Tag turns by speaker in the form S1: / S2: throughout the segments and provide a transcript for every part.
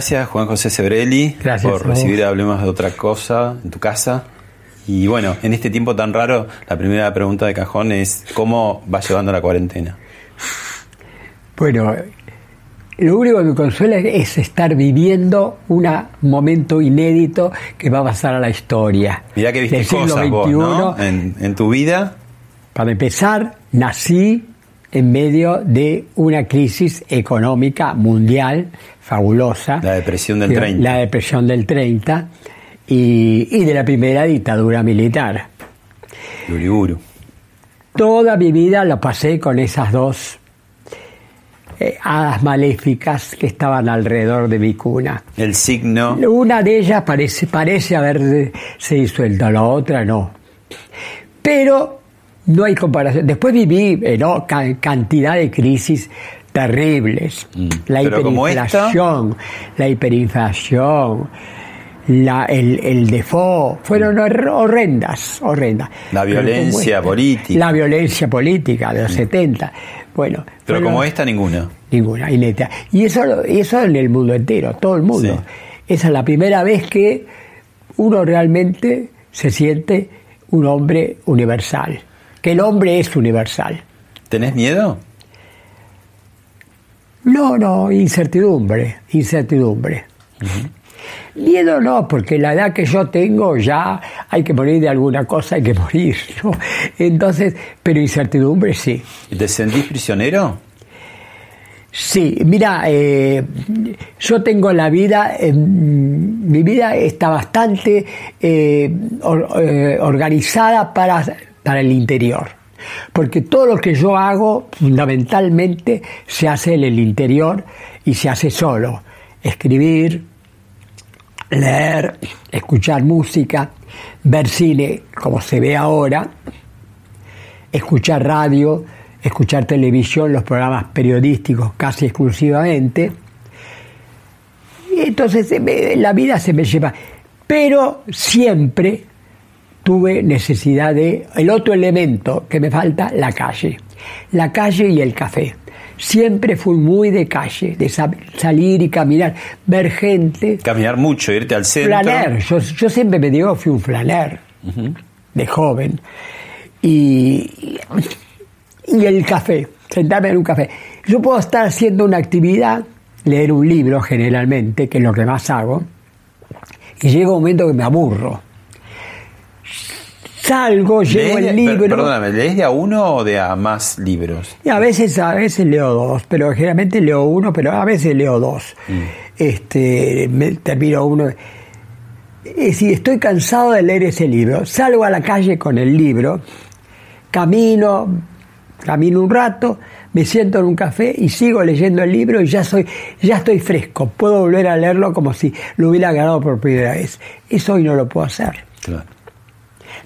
S1: Gracias, Juan José Sebrelli, por recibir Hablemos de otra cosa en tu casa. Y bueno, en este tiempo tan raro, la primera pregunta de cajón es: ¿cómo va llevando la cuarentena?
S2: Bueno, lo único que me consuela es estar viviendo un momento inédito que va a pasar a la historia.
S1: Mirá que viste cosas vos, ¿no? en, en tu vida.
S2: Para empezar, nací en medio de una crisis económica mundial fabulosa.
S1: La depresión del 30.
S2: La depresión del 30 y, de la primera dictadura militar.
S1: Uriburu.
S2: Toda mi vida lo pasé con esas dos eh, hadas maléficas que estaban alrededor de mi cuna.
S1: El signo.
S2: Una de ellas parece, parece haberse disuelto, la otra no. Pero no hay comparación. Después viví ¿no? cantidad de crisis terribles. Mm. La hiperinflación, la hiperinflación, la, el, el default, fueron mm. horrendas, horrendas.
S1: La violencia política.
S2: La violencia política de los 70. Mm. Bueno.
S1: Pero como esta, ninguna.
S2: Ninguna, ineta. Y eso, eso en el mundo entero, todo el mundo. Esa es la primera vez que uno realmente se siente un hombre universal que el hombre es universal.
S1: ¿Tenés miedo?
S2: No, no, incertidumbre, incertidumbre. Miedo no, porque la edad que yo tengo ya hay que morir de alguna cosa, hay que morir, ¿no? Entonces, pero incertidumbre sí.
S1: ¿Te sentís prisionero?
S2: Sí, mira, eh, yo tengo la vida, mi vida está bastante eh, eh, organizada para para el interior. Porque todo lo que yo hago fundamentalmente se hace en el interior y se hace solo. Escribir, leer, escuchar música, ver cine como se ve ahora, escuchar radio, escuchar televisión, los programas periodísticos casi exclusivamente. Y entonces la vida se me lleva. Pero siempre tuve necesidad de el otro elemento que me falta, la calle. La calle y el café. Siempre fui muy de calle, de salir y caminar, ver gente.
S1: Caminar mucho, irte al centro.
S2: Flaner, yo, siempre me digo fui un flaner, de joven. Y, y el café, sentarme en un café. Yo puedo estar haciendo una actividad, leer un libro generalmente, que es lo que más hago, y llega un momento que me aburro salgo, llevo el libro.
S1: perdóname, ¿lees de a uno o de a más libros?
S2: Y a veces, a veces leo dos, pero generalmente leo uno, pero a veces leo dos. Mm. Este, me, termino uno. Si estoy cansado de leer ese libro, salgo a la calle con el libro, camino, camino un rato, me siento en un café y sigo leyendo el libro y ya soy, ya estoy fresco. Puedo volver a leerlo como si lo hubiera ganado por primera vez. Eso hoy no lo puedo hacer. Claro.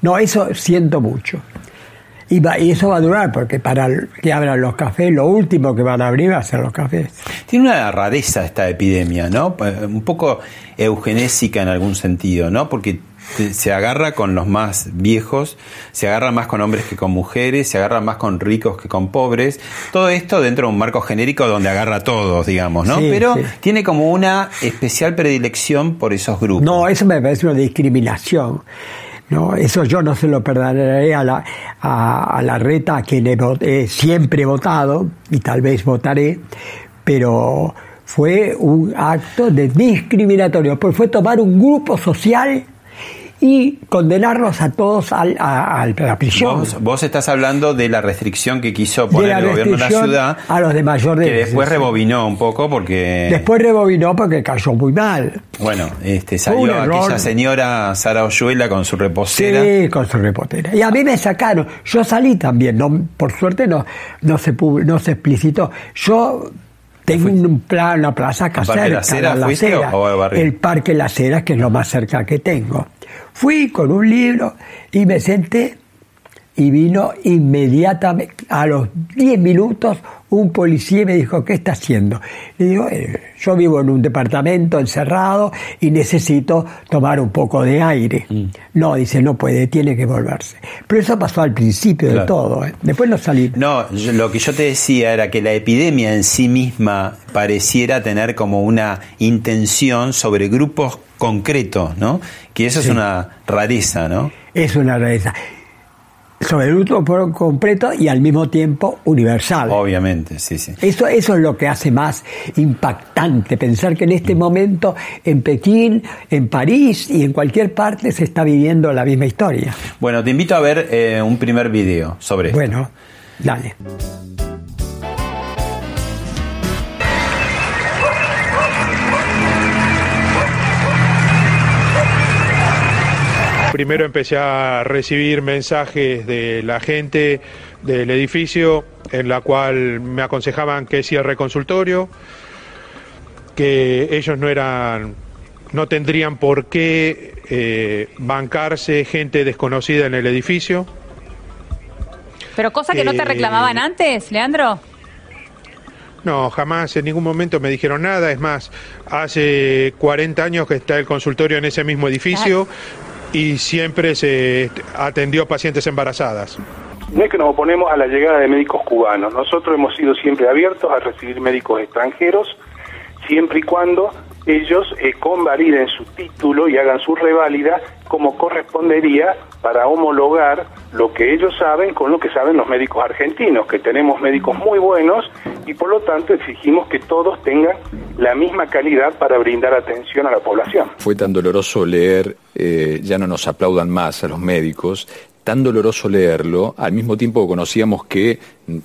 S2: No, eso siento mucho. Y, y, eso va a durar, porque para que abran los cafés, lo último que van a abrir va a ser los cafés.
S1: Tiene una rareza esta epidemia, ¿no? Un poco eugenésica en algún sentido, ¿no? Porque se agarra con los más viejos, se agarra más con hombres que con mujeres, se agarra más con ricos que con pobres. Todo esto dentro de un marco genérico donde agarra a todos, digamos, ¿no? Pero tiene como una especial predilección por esos grupos.
S2: No, eso me parece una discriminación. No, eso yo no se lo perdonaré a la, a, la reta a quien he, siempre votado y tal vez votaré, pero fue un acto de discriminatorio, porque fue tomar un grupo social y condenarlos a todos al, a, la prisión.
S1: Vos, estás hablando de la restricción que quiso poner el gobierno de la ciudad.
S2: A los de mayor
S1: Que después rebobinó un poco porque.
S2: Después rebobinó porque cayó muy mal.
S1: Bueno, este, salió aquella señora Sara Oyuela con su reposera.
S2: Sí, con su reposera. Y a mí me sacaron. Yo salí también. No, por suerte no, no, se, no se explicitó. Yo tengo un plan, una plaza cerca,
S1: la, la, acera,
S2: el Parque Las Heras, que es lo más cerca que tengo. Fui con un libro y me senté y vino inmediatamente, a los 10 minutos, un policía y me dijo, ¿qué está haciendo? Le digo, eh, yo vivo en un departamento encerrado y necesito tomar un poco de aire. Mm. No, dice, no puede, tiene que volverse. Pero eso pasó al principio de todo, ¿eh? después no salí.
S1: No, lo que yo te decía era que la epidemia en sí misma pareciera tener como una intención sobre grupos concretos, ¿no? Que eso es una rareza, ¿no?
S2: Es una rareza sobre el luto por completo y al mismo tiempo universal.
S1: Obviamente, sí, sí.
S2: Eso, eso es lo que hace más impactante, pensar que en este mm. momento en Pekín, en París y en cualquier parte se está viviendo la misma historia.
S1: Bueno, te invito a ver eh, un primer video sobre
S2: esto. Bueno, dale.
S3: Primero empecé a recibir mensajes de la gente del edificio en la cual me aconsejaban que cierre consultorio, que ellos no eran no tendrían por qué eh, bancarse gente desconocida en el edificio.
S4: Pero cosa que no te reclamaban antes, Leandro.
S3: No, jamás en ningún momento me dijeron nada. Es más, hace 40 años que está el consultorio en ese mismo edificio y siempre se atendió pacientes embarazadas.
S5: No es que nos oponemos a la llegada de médicos cubanos, nosotros hemos sido siempre abiertos a recibir médicos extranjeros, siempre y cuando ellos eh, convaliden su título y hagan su reválida como correspondería para homologar lo que ellos saben con lo que saben los médicos argentinos, que tenemos médicos muy buenos y por lo tanto exigimos que todos tengan la misma calidad para brindar atención a la población.
S6: Fue tan doloroso leer, eh, ya no nos aplaudan más a los médicos, tan doloroso leerlo, al mismo tiempo conocíamos que,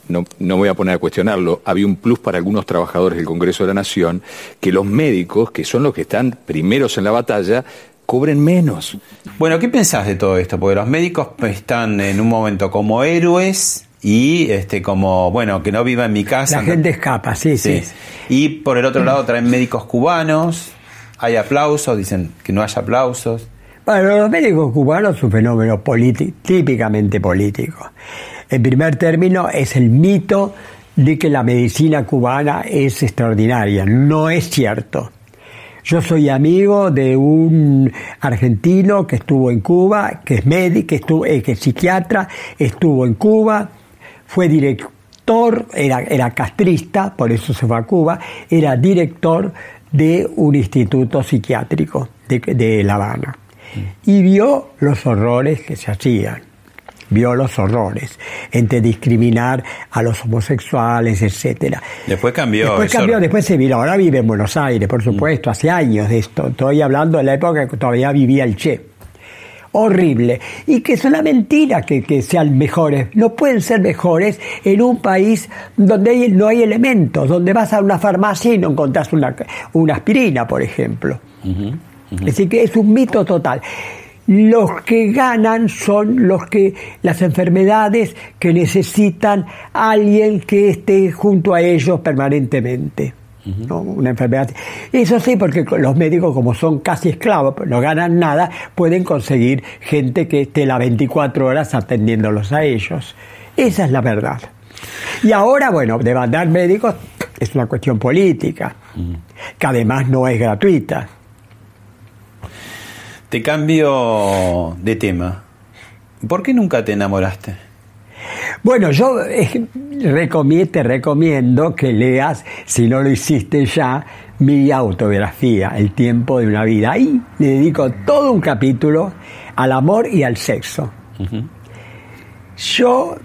S6: no, no voy a poner a cuestionarlo, había un plus para algunos trabajadores del Congreso de la Nación, que los médicos, que son los que están primeros en la batalla, cobren menos.
S1: Bueno, ¿qué pensás de todo esto? Porque los médicos están en un momento como héroes y este como bueno que no viva en mi casa
S2: la gente escapa sí, sí,
S1: y por el otro lado traen médicos cubanos hay aplausos dicen que no haya aplausos
S2: bueno, los médicos cubanos es un fenómeno típicamente político. En primer término, es el mito de que la medicina cubana es extraordinaria. No es cierto. Yo soy amigo de un argentino que estuvo en Cuba, que es médico, que, eh, es psiquiatra, estuvo en Cuba, fue director, era, era castrista, por eso se fue a Cuba, era director de un instituto psiquiátrico de, de La Habana y vio los horrores que se hacían. Vio los horrores entre discriminar a los homosexuales, etcétera.
S1: Después cambió.
S2: Después cambió, después se vino. Ahora vive en Buenos Aires, por supuesto, hace años de esto. Estoy hablando de la época que todavía vivía el Che horrible y que es una mentira que, sean mejores. No pueden ser mejores en un país donde no hay elementos, donde vas a una farmacia y no encontrás una, una aspirina, por ejemplo. Es decir, que es un mito total. Los que ganan son los que las enfermedades que necesitan alguien que esté junto a ellos permanentemente. Una enfermedad. Eso sí, porque los médicos, como son casi esclavos, no ganan nada, pueden conseguir gente que esté las 24 horas atendiéndolos a ellos. Esa es la verdad. Y ahora, bueno, demandar médicos es una cuestión política, que además no es gratuita.
S1: Te cambio de tema. ¿Por qué nunca te enamoraste?
S2: Bueno, yo eh, te recomiendo que leas, si no lo hiciste ya, mi autobiografía, El tiempo de una vida. Ahí le dedico todo un capítulo al amor y al sexo. Yo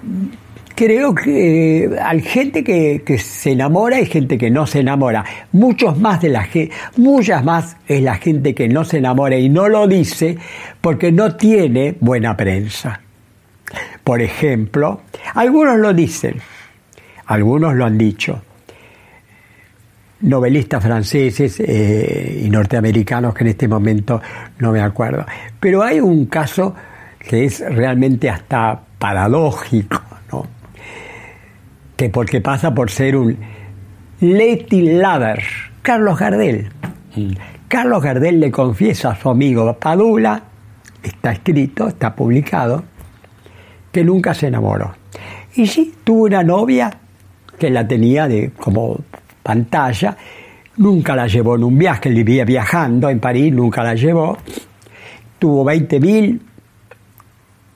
S2: creo que eh, hay gente que, se enamora y gente que no se enamora. Muchos más de la muchas más es la gente que no se enamora y no lo dice porque no tiene buena prensa. Por ejemplo, algunos lo dicen, algunos lo han dicho. Novelistas franceses eh, y norteamericanos que en este momento no me acuerdo. Pero hay un caso que es realmente hasta paradójico que porque pasa por ser un Lady Lover, Carlos Gardel. Mm. Carlos Gardel le confiesa a su amigo Padula, está escrito, está publicado, que nunca se enamoró. Y sí, tuvo una novia que la tenía de como pantalla, nunca la llevó en un viaje, vivía viajando en París, nunca la llevó. Tuvo 20.000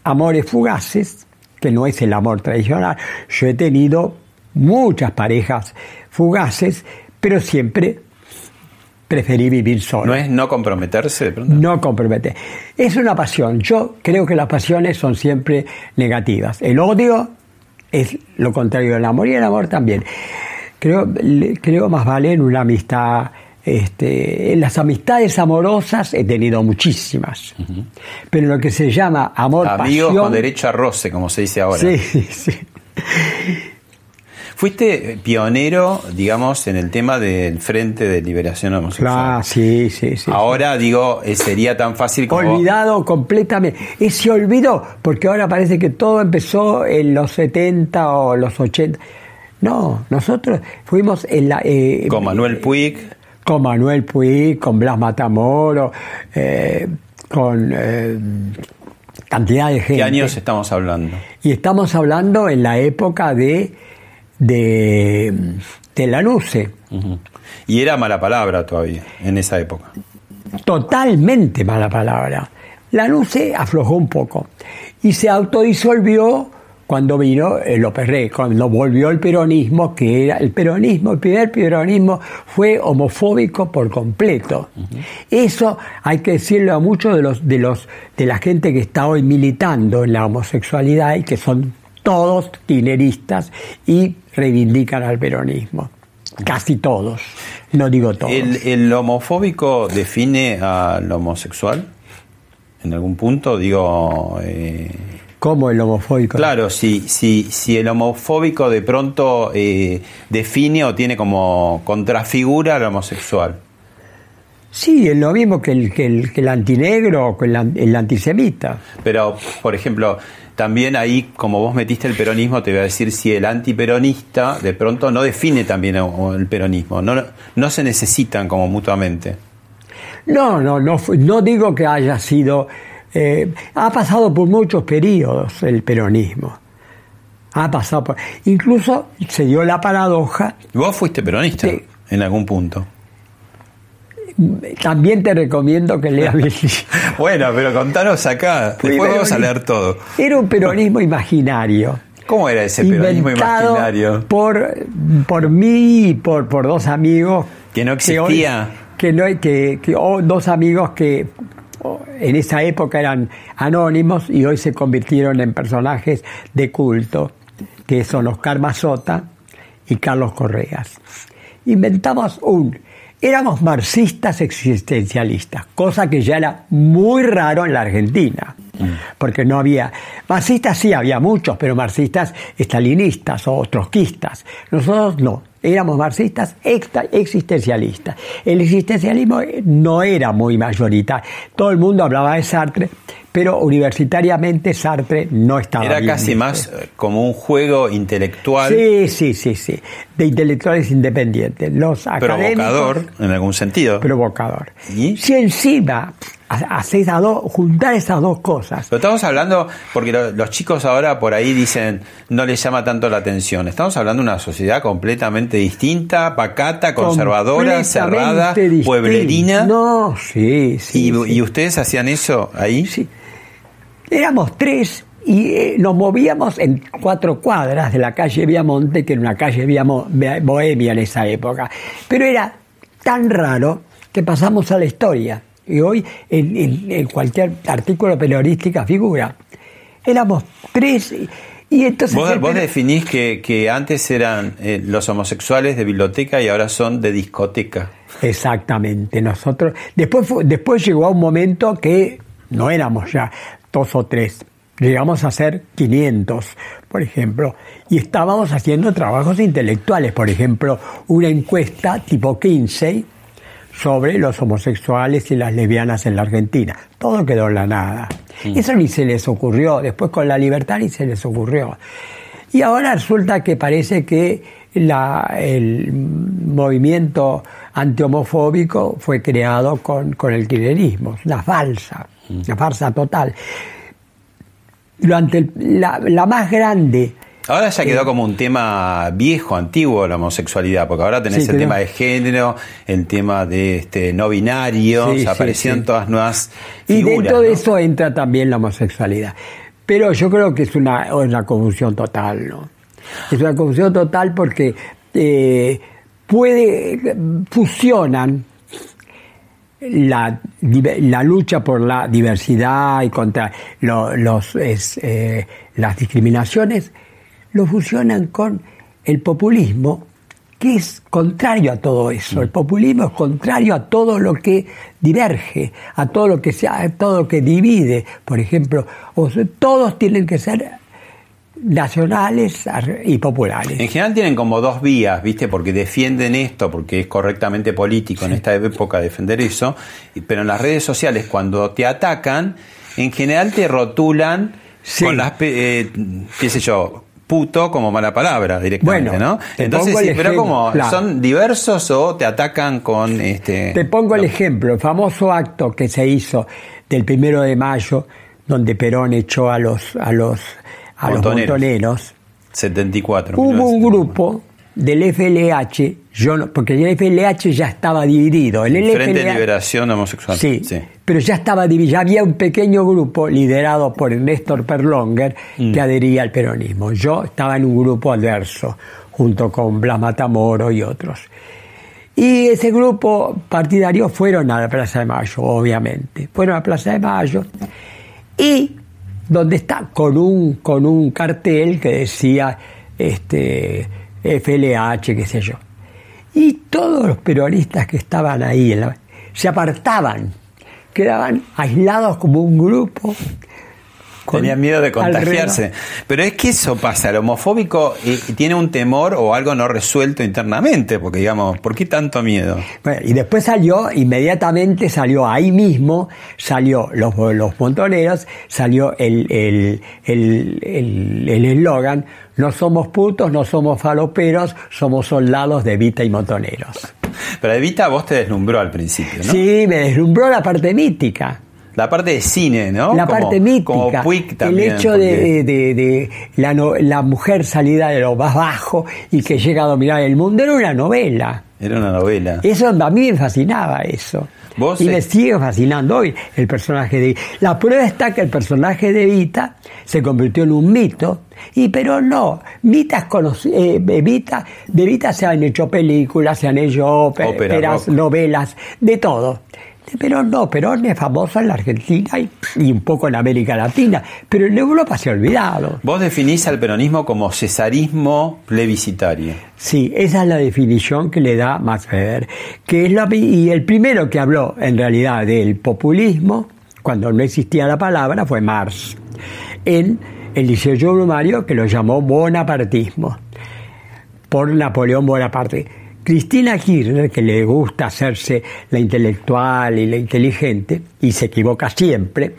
S2: amores fugaces, que no es el amor tradicional. Yo he tenido muchas parejas fugaces, pero siempre preferí vivir solo.
S1: ¿No es no comprometerse de pronto?
S2: No comprometer. Es una pasión. Yo creo que las pasiones son siempre negativas. El odio es lo contrario del amor y el amor también. Creo, creo más vale en una amistad este, las amistades amorosas he tenido muchísimas, pero lo que se llama amor
S1: Amigos con derecho a roce, como se dice ahora.
S2: Sí, sí.
S1: Fuiste pionero, digamos, en el tema del Frente de Liberación Homosexual.
S2: Ah, sí, sí, sí.
S1: Ahora, digo, eh, sería tan fácil
S2: como... Olvidado completamente. Y se olvidó, porque ahora parece que todo empezó en los 70 o los 80. No, nosotros fuimos en la...
S1: Eh, con Manuel Puig
S2: con Manuel Puig, con Blas Matamoro, eh, con eh, cantidad de gente.
S1: ¿Qué años estamos hablando?
S2: Y estamos hablando en la época de, de, de la Luce.
S1: Y era mala palabra todavía, en esa época.
S2: Totalmente mala palabra. La Luce aflojó un poco y se autodisolvió cuando vino el López Rey, cuando volvió el peronismo, que era el peronismo, el primer peronismo fue homofóbico por completo. Eso hay que decirlo a muchos de los, de los, de la gente que está hoy militando en la homosexualidad y que son todos tineristas y reivindican al peronismo. Casi todos, no digo todos.
S1: ¿El, homofóbico define al homosexual? ¿En algún punto? Digo. Eh,
S2: ¿Cómo el homofóbico?
S1: Claro, si, si, si el homofóbico de pronto eh, define o tiene como contrafigura al homosexual.
S2: Sí, es lo mismo que el, que el, que el antinegro o que el, antisemita.
S1: Pero, por ejemplo, también ahí, como vos metiste el peronismo, te voy a decir si el antiperonista de pronto no define también el peronismo, no, no se necesitan como mutuamente.
S2: No, no, no, no digo que haya sido eh, ha pasado por muchos periodos el peronismo. Ha pasado por. Incluso se dio la paradoja.
S1: ¿Vos fuiste peronista en algún punto?
S2: También te recomiendo que leas
S1: bueno, pero contanos acá. Después vamos a leer todo.
S2: Era un peronismo imaginario.
S1: ¿Cómo era ese peronismo imaginario?
S2: Por, por mí y por, por dos amigos.
S1: Que no existía.
S2: Que, no, que, que dos amigos que en esa época eran anónimos y hoy se convirtieron en personajes de culto, que son Oscar Mazota y Carlos Correas. Inventamos un, éramos marxistas existencialistas, cosa que ya era muy raro en la Argentina, porque no había, marxistas sí había muchos, pero marxistas estalinistas o trotskistas, nosotros no, éramos marxistas existencialistas. El existencialismo no era muy mayoritario. Todo el mundo hablaba de Sartre, pero universitariamente Sartre no estaba.
S1: Era casi más eh, como un juego intelectual.
S2: Sí, sí, sí, sí, de intelectuales independientes. Los
S1: provocador, en algún sentido.
S2: Provocador. ¿Y? Si encima haces a dos, juntar esas dos cosas.
S1: Pero estamos hablando, porque los chicos ahora por ahí dicen no les llama tanto la atención. Estamos hablando de una sociedad completamente distinta, pacata, conservadora, cerrada, pueblerina.
S2: No, sí, sí
S1: ¿Y, ustedes hacían eso ahí?
S2: Sí. Éramos tres y eh, nos movíamos en cuatro cuadras de la calle Viamonte, que era una calle bohemia en esa época. Pero era tan raro que pasamos a la historia. Y hoy en, cualquier artículo periodístico figura. Éramos tres y entonces...
S1: Vos, definís que, antes eran eh, los homosexuales de biblioteca y ahora son de discoteca.
S2: Exactamente. Nosotros... Después, después llegó a un momento que no éramos ya dos o tres. Llegamos a ser 500, por ejemplo, y estábamos haciendo trabajos intelectuales, por ejemplo, una encuesta tipo 15 sobre los homosexuales y las lesbianas en la Argentina. Todo quedó en la nada. Eso ni se les ocurrió, después con la libertad ni se les ocurrió. Y ahora resulta que parece que la, el movimiento antihomofóbico fue creado con, con el kirchnerismo, una falsa, una farsa total durante la, la más grande
S1: Ahora ya quedó como un tema viejo, antiguo la homosexualidad, porque ahora tenés el tema de género, el tema de este no binario, aparecieron todas nuevas
S2: figuras. Y dentro de eso entra también la homosexualidad. Pero yo creo que es una, una confusión total, ¿no? Es una confusión total porque eh, puede, fusionan la, la, lucha por la diversidad y contra los, eh, las discriminaciones, lo fusionan con el populismo, que es contrario a todo eso. El populismo es contrario a todo lo que diverge, a todo lo que, sea, todo lo que divide. Por ejemplo, todos tienen que ser nacionales y populares.
S1: En general tienen como dos vías, ¿viste? Porque defienden esto, porque es correctamente político en esta época defender eso, pero en las redes sociales cuando te atacan, en general te rotulan con las, eh, qué sé yo, puto como mala palabra directamente, ¿no? Entonces, sí, pero como son diversos o te atacan con este.
S2: Te pongo el ejemplo, el famoso acto que se hizo del primero de mayo, donde Perón echó a los a los a los montoneros.
S1: 74.
S2: Hubo un grupo del FLH, yo porque el FLH ya estaba dividido.
S1: El, Frente de Liberación Homosexual.
S2: Sí, pero ya estaba dividido. Ya había un pequeño grupo liderado por Néstor Perlonger mm. que adhería al peronismo. Yo estaba en un grupo adverso, junto con Blas Matamoro y otros. Y ese grupo partidario fueron a la Plaza de Mayo, obviamente. Fueron a la Plaza de Mayo y donde está con un, con un cartel que decía este, FLH, qué sé yo. Y todos los peronistas que estaban ahí se apartaban, quedaban aislados como un grupo
S1: Tenían miedo de contagiarse. Pero es que eso pasa, el homofóbico tiene un temor o algo no resuelto internamente, porque digamos, ¿por qué tanto miedo?
S2: y después salió, inmediatamente salió ahí mismo, salió los, los montoneros, salió el el eslogan, no somos putos, no somos faloperos, somos soldados de Vita y montoneros.
S1: Pero Evita vos te deslumbró al principio, ¿no?
S2: Sí, me deslumbró la parte mítica
S1: la parte de cine, ¿no?
S2: La parte mítica. el hecho de, la, la, mujer salida de lo más bajo y que llega a dominar el mundo era una novela.
S1: Era una novela.
S2: Eso a mí me fascinaba eso. y me sigue fascinando hoy el personaje de La prueba está que el personaje de Vita se convirtió en un mito, y pero no, Vita eh, Vita, de Vita se han hecho películas, se han hecho óperas, novelas, de todo. Pero no, Perón es famoso en la Argentina y, un poco en América Latina, pero en Europa se ha olvidado.
S1: Vos definís al peronismo como cesarismo plebiscitario.
S2: Sí, esa es la definición que le da Max Weber, que es la, y el primero que habló en realidad del populismo, cuando no existía la palabra, fue Marx, en el Liceo Brumario, que lo llamó bonapartismo, por Napoleón Bonaparte Cristina Kirchner, que le gusta hacerse la intelectual y la inteligente, y se equivoca siempre,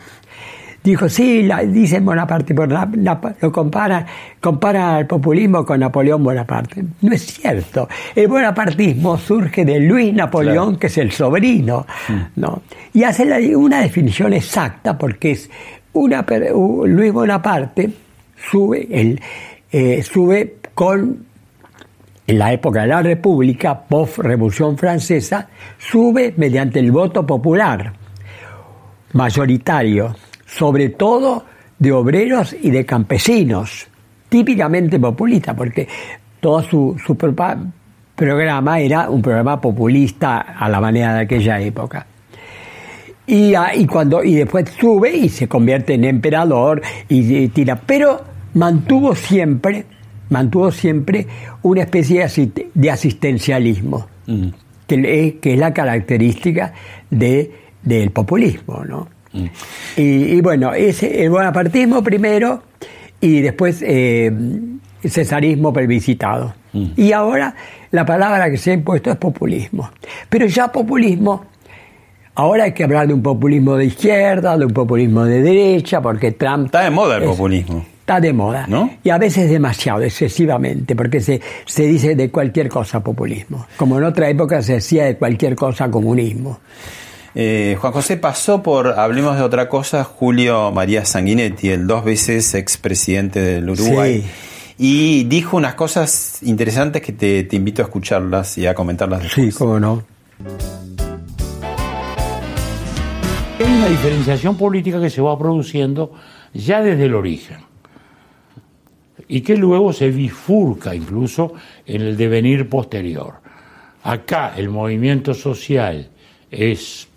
S2: dijo, sí, la, dice Bonaparte, lo compara, compara al populismo con Napoleón Bonaparte. No es cierto. El bonapartismo surge de Luis Napoleón, que es el sobrino, mm. ¿no? Y hace una definición exacta, porque es una, Luis Bonaparte sube, el, eh, sube con en la época de la República, post-Revolución Francesa, sube mediante el voto popular, mayoritario, sobre todo de obreros y de campesinos, típicamente populista, porque todo su, programa era un programa populista a la manera de aquella época. Y, ah, y, cuando, y después sube y se convierte en emperador y, tira. Pero mantuvo siempre, mantuvo siempre una especie de asistencialismo, mm. que, es, que, es, la característica de, del populismo. ¿no? Mm. Y, bueno, ese, el bonapartismo primero y después eh, el cesarismo plebiscitado. Mm. Y ahora la palabra que se ha impuesto es populismo. Pero ya populismo Ahora hay que hablar de un populismo de izquierda, de un populismo de derecha, porque Trump...
S1: Está de moda el populismo.
S2: Está de moda. ¿No? Y a veces demasiado, excesivamente, porque se, se dice de cualquier cosa populismo. Como en otra época se decía de cualquier cosa comunismo.
S1: Eh, Juan José pasó por, hablemos de otra cosa, Julio María Sanguinetti, el dos veces expresidente del Uruguay. Y dijo unas cosas interesantes que te, te, invito a escucharlas y a comentarlas
S2: después. Sí, cómo no.
S7: Hay una diferenciación política que se va produciendo ya desde el origen y que luego se bifurca incluso en el devenir posterior. Acá el movimiento social es,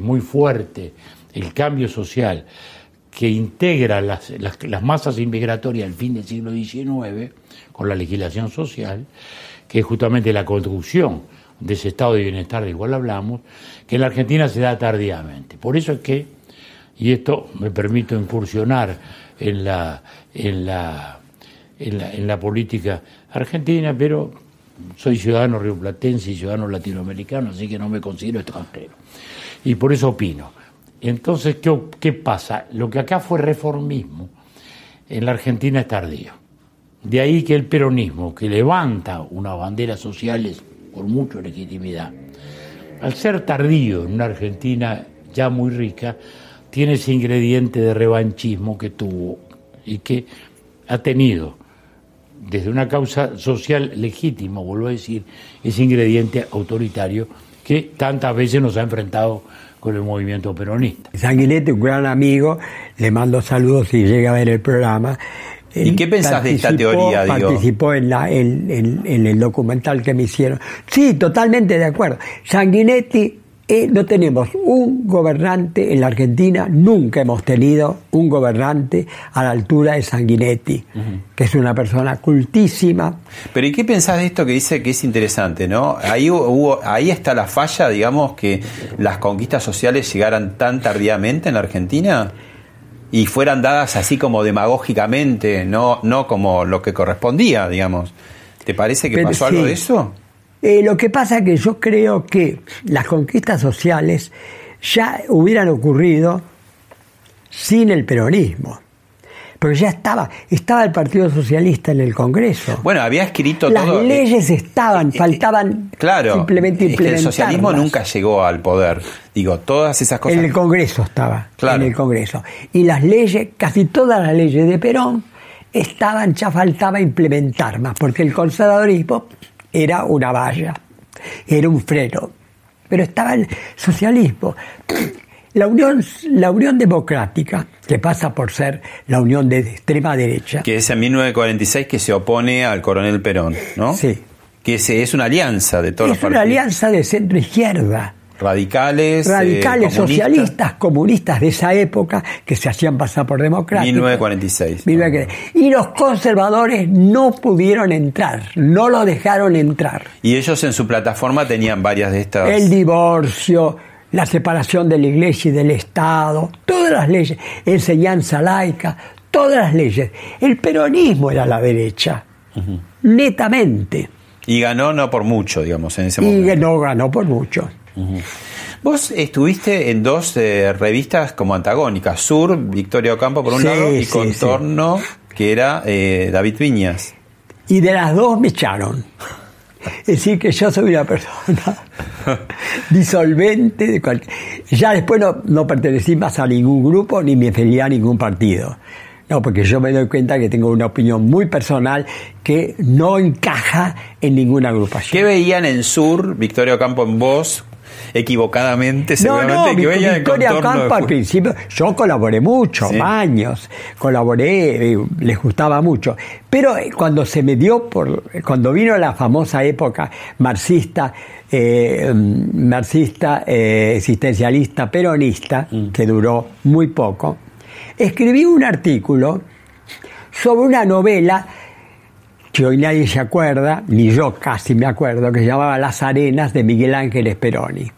S7: muy fuerte, el cambio social que integra las, las, masas inmigratorias al fin del siglo XIX con la legislación social, que es justamente la construcción de ese estado de bienestar del cual hablamos, que en la Argentina se da tardíamente. Por eso es que, y esto me permito incursionar en la, en la, en la, política argentina, pero soy ciudadano rioplatense y ciudadano latinoamericano, así que no me considero extranjero. Y por eso opino. Entonces, ¿qué, ¿qué, pasa? Lo que acá fue reformismo, en la Argentina es tardío. De ahí que el peronismo, que levanta unas banderas sociales por mucha legitimidad. Al ser tardío en una Argentina ya muy rica, tiene ese ingrediente de revanchismo que tuvo y que ha tenido desde una causa social legítima, vuelvo a decir, ese ingrediente autoritario que tantas veces nos ha enfrentado con el movimiento peronista.
S2: Sanguinete, un gran amigo, le mando saludos si llega a ver el programa,
S1: ¿Y qué pensás de esta teoría?
S2: Participó en, la, en, el documental que me hicieron. Sí, totalmente de acuerdo. Sanguinetti, eh, no tenemos un gobernante en la Argentina, nunca hemos tenido un gobernante a la altura de Sanguinetti, que es una persona cultísima.
S1: Pero ¿y qué pensás de esto que dice que es interesante, no? Ahí, hubo, ahí está la falla, digamos, que las conquistas sociales llegaran tan tardíamente en la Argentina y fueran dadas así como demagógicamente, no, no como lo que correspondía, digamos. ¿Te parece que pasó algo de eso?
S2: Eh, lo que pasa es que yo creo que las conquistas sociales ya hubieran ocurrido sin el peronismo porque ya estaba, estaba el Partido Socialista en el Congreso.
S1: Bueno, había escrito
S2: Las
S1: todo.
S2: Las leyes estaban, faltaban
S1: claro,
S2: simplemente implementarlas.
S1: el socialismo nunca llegó al poder. Digo, todas esas cosas.
S2: En el Congreso estaba, claro. en el Congreso. Y las leyes, casi todas las leyes de Perón, estaban, ya faltaba implementar más, porque el conservadorismo era una valla, era un freno. Pero estaba el socialismo. La Unión, la Unión Democrática, que pasa por ser la Unión de extrema derecha.
S1: Que es en 1946 que se opone al coronel Perón, ¿no?
S2: Sí.
S1: Que es, una alianza de todos los partidos.
S2: Es una alianza de centro-izquierda.
S1: Radicales.
S2: Radicales, eh, socialistas, comunistas de esa época que se hacían pasar por democráticos.
S1: 1946.
S2: Y los conservadores no pudieron entrar, no lo dejaron entrar.
S1: Y ellos en su plataforma tenían varias de estas.
S2: El divorcio, la separación de la iglesia y del Estado, todas las leyes, enseñanza laica, todas las leyes. El peronismo era la derecha, netamente.
S1: Y ganó no por mucho, digamos, en ese momento.
S2: Y no ganó por mucho.
S1: Vos estuviste en dos eh, revistas como antagónicas, Sur, Victoria Ocampo por un lado, y Contorno, que era eh, David Viñas.
S2: Y de las dos me echaron. Es decir, que yo soy una persona disolvente. De Ya después no, pertenecí más a ningún grupo ni me afilié a ningún partido. No, porque yo me doy cuenta que tengo una opinión muy personal que no encaja en ninguna agrupación.
S1: ¿Qué veían en Sur, Victoria Campo en vos, equivocadamente,
S2: seguramente, no, no, que Victoria Campo al principio, yo colaboré mucho, años, colaboré, eh, les gustaba mucho, pero eh, cuando se me dio por, cuando vino la famosa época marxista, eh, marxista, existencialista, peronista, mm. que duró muy poco, escribí un artículo sobre una novela que hoy nadie se acuerda, ni yo casi me acuerdo, que se llamaba Las Arenas de Miguel Ángel Speroni.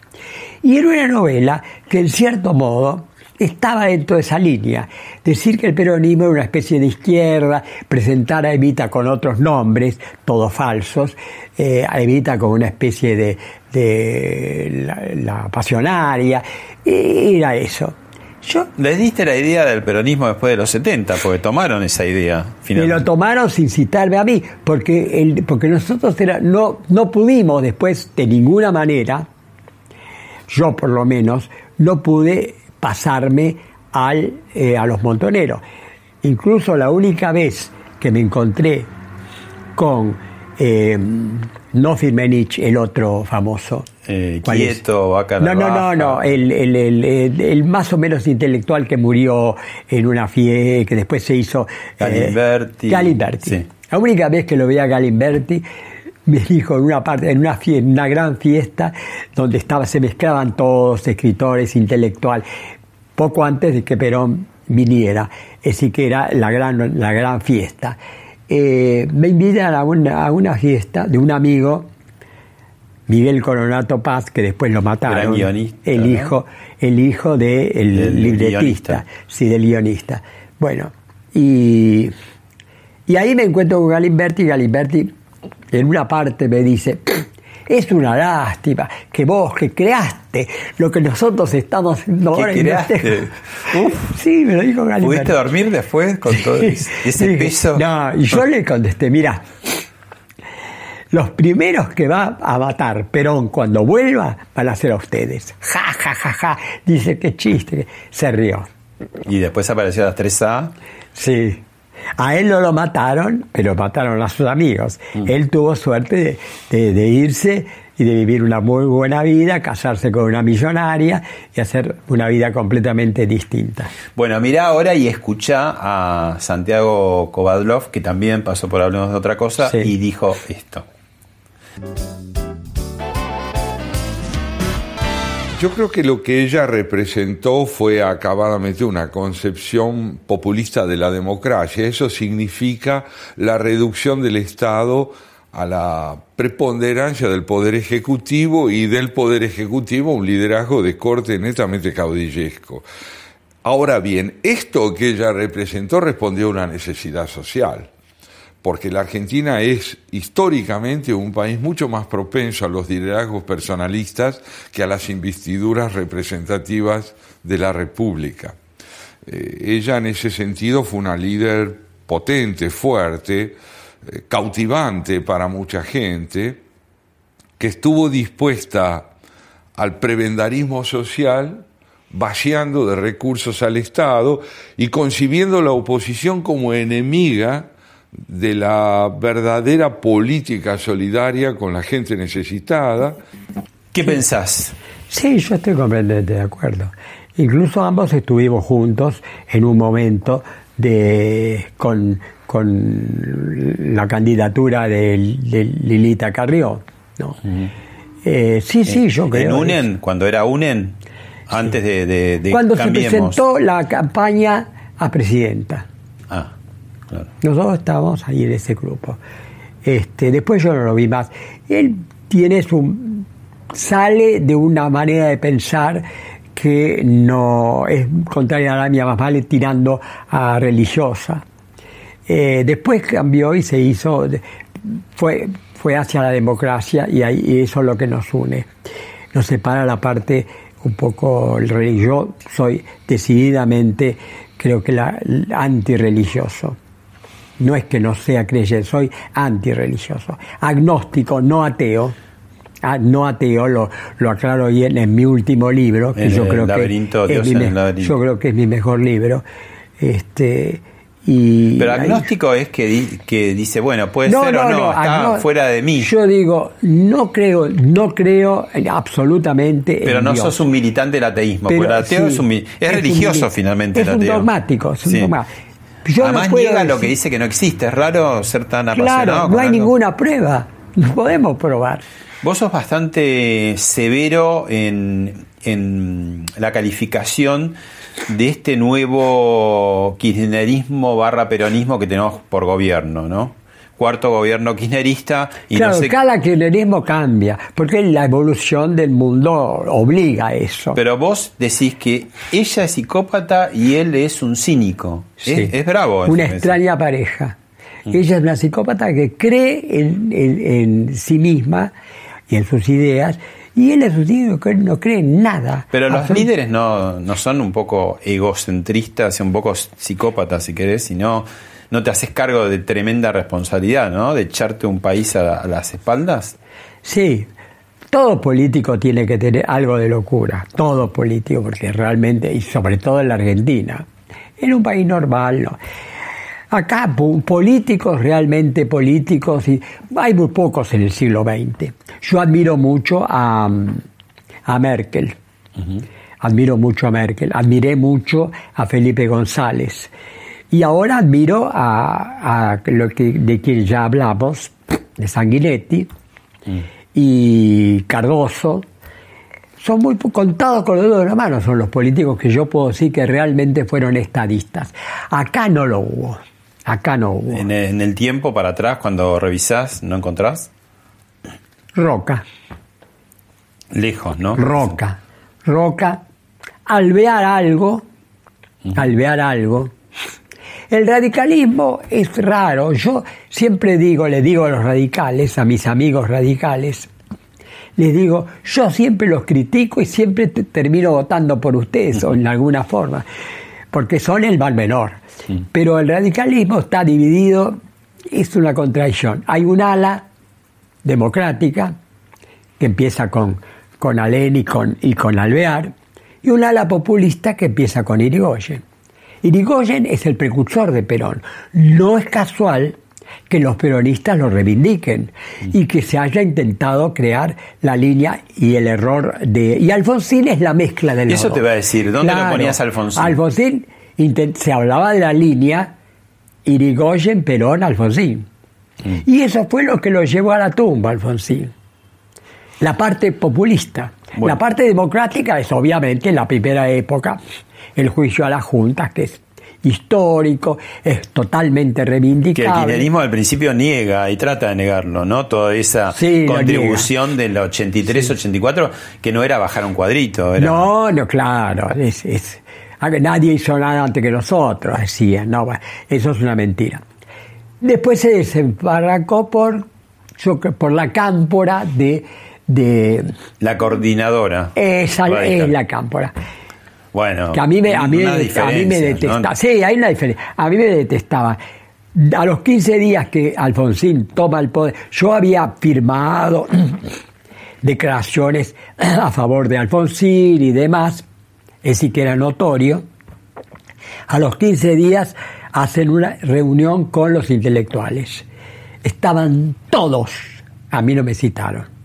S2: Y era una novela que en cierto modo estaba dentro de esa línea. Decir que el peronismo era una especie de izquierda, presentar a Evita con otros nombres, todos falsos, eh, a Evita como una especie de, de la pasionaria, era eso.
S1: Yo, Les diste la idea del peronismo después de los 70, porque tomaron esa idea.
S2: Finalmente. Me lo tomaron sin citarme a mí, porque, el, porque nosotros era, no, no pudimos después, de ninguna manera, yo por lo menos, no pude pasarme al, eh, a los montoneros. Incluso la única vez que me encontré con eh, no Firmenich, el otro famoso.
S1: Eh, quieto, vaca
S2: No, no, no, no, el, el, el, más o menos intelectual que murió en una fiesta, que después se hizo...
S1: Galimberti.
S2: Eh, Galimberti. La única vez que lo vi a Galimberti, me dijo en una parte, en una, fiesta, una gran fiesta, donde estaba, se mezclaban todos, escritores, intelectual, poco antes de que Perón viniera, así que era la gran, la gran fiesta. Eh, me invitan a una, a una, fiesta de un amigo, Miguel Coronato Paz, que después lo mataron. el hijo, el hijo del libretista, sí, del guionista. Bueno, y, y ahí me encuentro con Galimberti y Galimberti en una parte me dice, es una lástima que vos que creaste lo que nosotros estamos haciendo
S1: ahora. Creaste?
S2: sí, me lo dijo Galimberti.
S1: ¿Pudiste dormir después con todo ese peso?
S2: No, y yo le contesté, mira, los primeros que va a matar Perón cuando vuelva van a ser a ustedes. Ja, ja, ja, ja. Dice, qué chiste. Se rió.
S1: ¿Y después apareció las 3A?
S2: Sí. A él no lo mataron, pero mataron a sus amigos. Mm. Él tuvo suerte de, irse y de vivir una muy buena vida, casarse con una millonaria y hacer una vida completamente distinta.
S1: Bueno, mira ahora y escucha a Santiago Kovadlov, que también pasó por Hablemos de otra cosa, y dijo esto.
S8: Yo creo que lo que ella representó fue acabadamente una concepción populista de la democracia. Eso significa la reducción del Estado a la preponderancia del poder ejecutivo y del poder ejecutivo un liderazgo de corte netamente caudillesco. Ahora bien, esto que ella representó respondió a una necesidad social porque la Argentina es históricamente un país mucho más propenso a los liderazgos personalistas que a las investiduras representativas de la República. Eh, ella en ese sentido fue una líder potente, fuerte, eh, cautivante para mucha gente, que estuvo dispuesta al prebendarismo social, vaciando de recursos al Estado y concibiendo la oposición como enemiga de la verdadera política solidaria con la gente necesitada.
S1: ¿Qué pensás?
S2: Sí, yo estoy completamente de acuerdo. Incluso ambos estuvimos juntos en un momento de con, la candidatura de, Lilita Carrió. ¿no? Eh, sí, sí, yo creo.
S1: ¿En UNEN? Cuando era UNEN, antes de, de,
S2: Cuando se presentó la campaña a presidenta. Nosotros estábamos ahí en ese grupo. Este, después yo no lo vi más. Él tiene su sale de una manera de pensar que no es contraria a la mía, más vale tirando a religiosa. Eh, después cambió y se hizo, fue, fue hacia la democracia y, ahí, eso es lo que nos une. Nos separa la parte un poco el religioso, soy decididamente, creo que la, antirreligioso no es que no sea creyente, soy antirreligioso, agnóstico, no ateo. Ah, no ateo, lo, lo aclaro hoy en, mi último libro, que yo creo que, es mi, yo creo que es mi mejor libro. Este, Y
S1: Pero agnóstico es que, que dice, bueno, puede ser o no, está fuera de mí.
S2: Yo digo, no creo, no creo absolutamente.
S1: Pero no sos un militante del ateísmo, porque el ateo es, un, es, religioso finalmente.
S2: Es
S1: el ateo.
S2: un dogmático, es un
S1: Además niega lo que dice que no existe, es raro ser tan apasionado.
S2: Claro, no hay ninguna prueba, no podemos probar.
S1: Vos sos bastante severo en, en la calificación de este nuevo kirchnerismo barra peronismo que tenemos por gobierno, ¿no? Cuarto gobierno kirchnerista.
S2: Y claro, cada kirchnerismo cambia, porque la evolución del mundo obliga a eso.
S1: Pero vos decís que ella es psicópata y él es un cínico. Es, bravo.
S2: Una extraña pareja. Mm. Ella es una psicópata que cree en sí misma y en sus ideas y él es un tío que no cree en nada.
S1: Pero los líderes no, no son un poco egocentristas, un poco psicópatas, si querés, sino no te haces cargo de tremenda responsabilidad, ¿no? De echarte un país a, las espaldas.
S2: Sí, todo político tiene que tener algo de locura, todo político, porque realmente, y sobre todo en la Argentina, en un país normal, ¿no? Acá políticos, realmente políticos, y hay muy pocos en el siglo XX. Yo admiro mucho a, a Merkel. Admiro mucho a Merkel. Admiré mucho a Felipe González. Y ahora admiro a, lo que, de quien ya hablamos, de Sanguinetti mm. y Cardoso. Son muy contados con los dedos de la mano, son los políticos que yo puedo decir que realmente fueron estadistas. Acá no lo hubo. Acá no hubo.
S1: En el, tiempo para atrás, cuando revisás, ¿no encontrás?
S2: Roca.
S1: Lejos, ¿no?
S2: Roca. Roca. Alvear algo. Alvear algo. El radicalismo es raro. Yo siempre digo, le digo a los radicales, a mis amigos radicales, les digo, yo siempre los critico y siempre termino votando por ustedes o en alguna forma, porque son el mal menor. Pero el radicalismo está dividido, es una contradicción. Hay un ala democrática que empieza con, con Alén y con, y con Alvear, y un ala populista que empieza con Irigoyen. Irigoyen es el precursor de Perón. No es casual que los peronistas lo reivindiquen y que se haya intentado crear la línea y el error de... Y Alfonsín es la mezcla del...
S1: Y eso te va a decir, ¿dónde lo ponías Alfonsín?
S2: Alfonsín se hablaba de la línea Irigoyen, Perón, Alfonsín. Mm. Y eso fue lo que lo llevó a la tumba, Alfonsín. La parte populista. La parte democrática es obviamente en la primera época el juicio a las juntas, que es histórico, es totalmente reivindicable. Que
S1: el kirchnerismo al principio niega y trata de negarlo, ¿no? Toda esa contribución del 83-84 que no era bajar un cuadrito.
S2: No, no, claro, es, nadie hizo nada antes que nosotros, decían, no, eso es una mentira. Después se desembarcó por, por la cámpora de, de...
S1: La coordinadora.
S2: Esa es la cámpora.
S1: Bueno,
S2: que a mí me, a mí, a mí me detestaba. Sí, hay una diferencia. A mí me detestaba. A los 15 días que Alfonsín toma el poder, yo había firmado declaraciones a favor de Alfonsín y demás, es decir, que era notorio, a los 15 días hacen una reunión con los intelectuales. Estaban todos, a mí no me citaron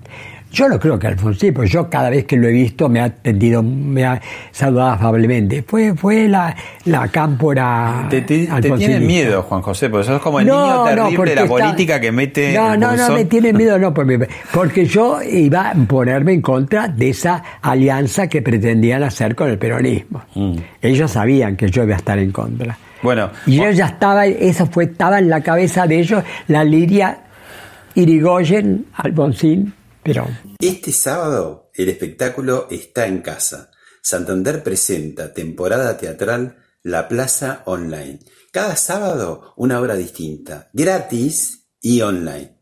S2: yo no creo que Alfonsín, porque yo cada vez que lo he visto me ha atendido, me ha saludado afablemente. Fue, fue la, la cámpora.
S1: Te, te, te miedo, Juan José, porque sos como el niño terrible de la política que mete.
S2: No, no, no, me tiene miedo, no, porque yo iba a ponerme en contra de esa alianza que pretendían hacer con el peronismo. Mm. Ellos sabían que yo iba a estar en contra.
S1: Bueno,
S2: y yo ya estaba, eso fue, estaba en la cabeza de ellos la liria Irigoyen, Alfonsín,
S9: este sábado el espectáculo está en casa. Santander presenta temporada teatral La Plaza Online. Cada sábado una obra distinta, gratis y online.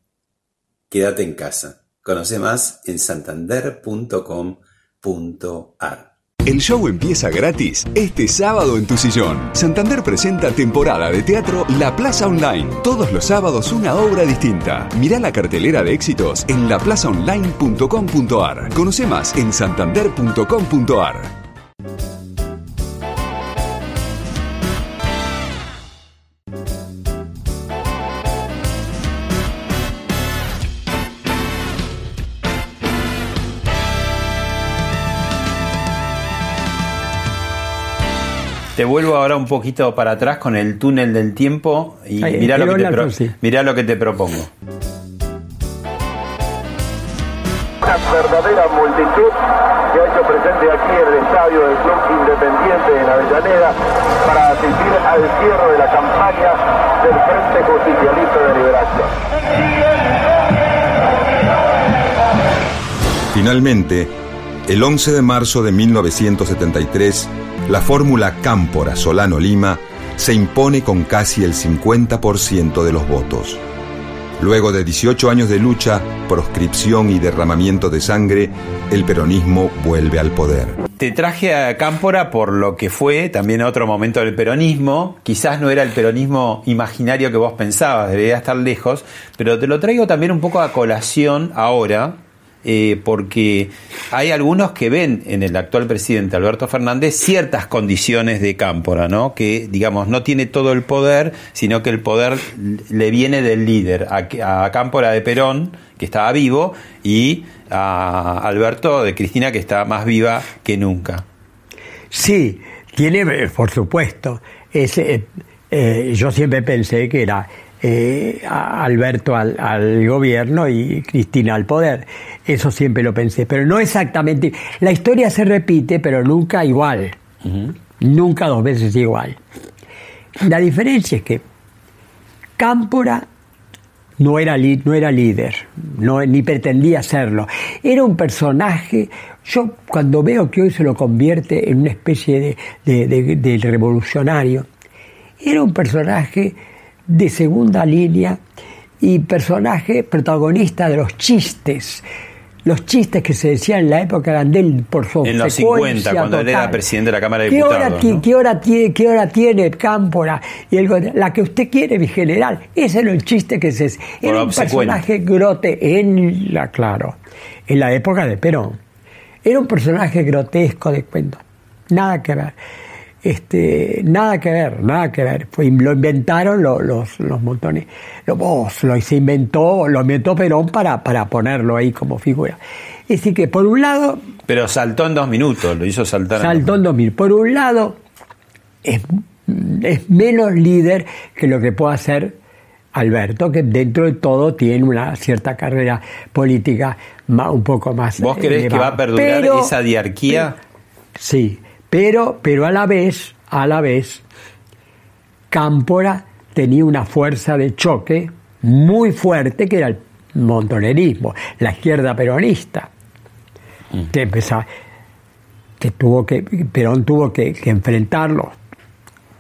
S9: Quédate en casa. Conoce más en santander.com.ar.
S10: El show empieza gratis este sábado en tu sillón. Santander presenta temporada de teatro La Plaza Online. Todos los sábados una obra distinta. Mira la cartelera de éxitos en laplazaonline.com.ar. Conoce más en santander.com.ar.
S1: te vuelvo ahora un poquito para atrás con el túnel del tiempo y mirá, lo que, te mirá lo que te propongo.
S11: Una verdadera multitud que ha hecho presente aquí en el estadio del Club Independiente en Avellaneda para asistir al cierre de la campaña del Frente Justicialista de Liberación.
S12: Finalmente, el 11 de marzo de 1973, la fórmula Cámpora-Solano-Lima se impone con casi el 50% de los votos. Luego de 18 años de lucha, proscripción y derramamiento de sangre, el peronismo vuelve al poder.
S1: Te traje a Cámpora por lo que fue también otro momento del peronismo. Quizás no era el peronismo imaginario que vos pensabas, debería estar lejos, pero te lo traigo también un poco a colación ahora, eh, porque hay algunos que ven en el actual presidente Alberto Fernández ciertas condiciones de Cámpora, ¿no? que digamos no tiene todo el poder, sino que el poder le viene del líder, a, a Cámpora de Perón, que estaba vivo, y a Alberto de Cristina, que está más viva que nunca.
S2: Sí, tiene, por supuesto. Es, eh, eh, yo siempre pensé que era eh, Alberto al, gobierno y Cristina al poder. Eso siempre lo pensé, pero no exactamente. La historia se repite, pero nunca igual. Nunca dos veces igual. La diferencia es que Cámpora no era, no era líder, no, ni pretendía serlo. Era un personaje, yo cuando veo que hoy se lo convierte en una especie de revolucionario, era un personaje de segunda línea y personaje protagonista de los chistes. Los chistes que se decían en la época eran de él por su
S1: En los 50, cuando él era presidente de la Cámara de
S2: ¿Qué
S1: Diputados.
S2: Hora, ¿qué, hora tiene, ¿Qué hora tiene Cámpora? Y la que usted quiere, mi general. Ese era el chiste que se... Era un personaje grote en la, claro, en la época de Perón. Era un personaje grotesco de cuento. Nada que ver. Este, nada que ver, nada que ver. Fue, lo inventaron los, los, montones. Lo, lo, se inventó, lo inventó Perón para, para ponerlo ahí como figura. Es decir, que por un lado.
S1: Pero saltó en dos minutos, lo hizo saltar.
S2: Saltó en dos minutos. Por un lado, es, es menos líder que lo que puede hacer Alberto, que dentro de todo tiene una cierta carrera política un poco más.
S1: ¿Vos crees que va a perdurar esa diarquía?
S2: sí, pero, pero a la vez, a la vez, Cámpora tenía una fuerza de choque muy fuerte que era el montonerismo, la izquierda peronista. Mm. Que, que tuvo que, Perón tuvo que, enfrentarlo,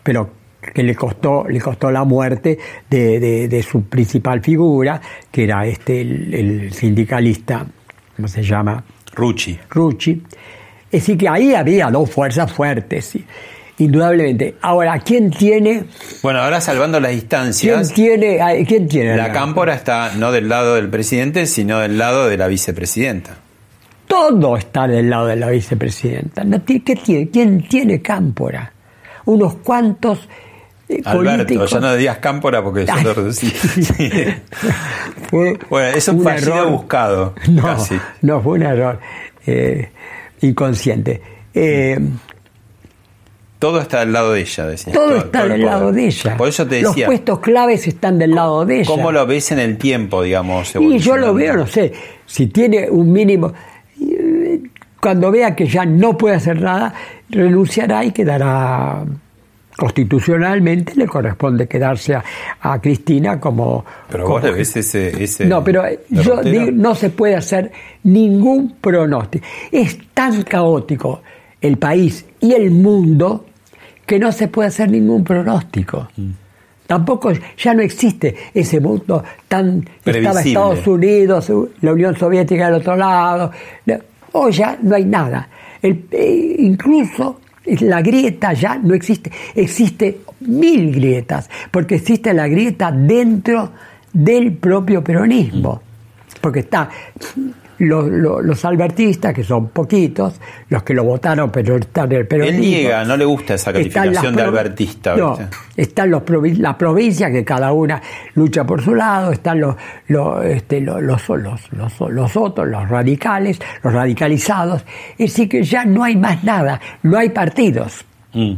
S2: pero que le costó, le costó la muerte de, su principal figura, que era este el, el, sindicalista, ¿cómo se llama?
S1: Rucci.
S2: Rucci es decir, que ahí había dos fuerzas fuertes, indudablemente. Ahora, ¿quién tiene...?
S1: Bueno, ahora salvando las distancias...
S2: ¿Quién tiene...? ¿quién tiene
S1: la, cámpora está no del lado del presidente, sino del lado de la vicepresidenta.
S2: Todo está del lado de la vicepresidenta. ¿Qué tiene? ¿Quién tiene cámpora? Unos cuantos...
S1: Eh, Alberto, ya no digas cámpora porque yo lo reducí. bueno, eso fue error buscado.
S2: No, no fue un error. Eh, inconsciente. Eh,
S1: todo está del lado de ella, decía.
S2: Todo, está del lado de ella.
S1: Por eso te decía.
S2: Los puestos claves están del lado de ella.
S1: ¿Cómo lo ves en el tiempo, digamos?
S2: Y yo lo veo, no sé, si tiene un mínimo. Cuando vea que ya no puede hacer nada, renunciará y quedará constitucionalmente le corresponde quedarse a, Cristina como...
S1: Pero vos ves ese,
S2: No, pero yo digo, no se puede hacer ningún pronóstico. Es tan caótico el país y el mundo que no se puede hacer ningún pronóstico. Mm. Tampoco ya no existe ese mundo tan... Estaba Estados Unidos, la Unión Soviética del otro lado. Hoy ya no hay nada. El, eh, incluso la grieta ya no existe, existe mil grietas, porque existe la grieta dentro del propio peronismo, porque está los, albertistas, que son poquitos, los que lo votaron, pero están en el peronismo.
S1: Él niega, no le gusta esa calificación de albertista.
S2: No, están los, las provincias, que cada una lucha por su lado, están los, los, este, los, los, los, otros, los radicales, los radicalizados. Es decir, que ya no hay más nada, no hay partidos. Mm.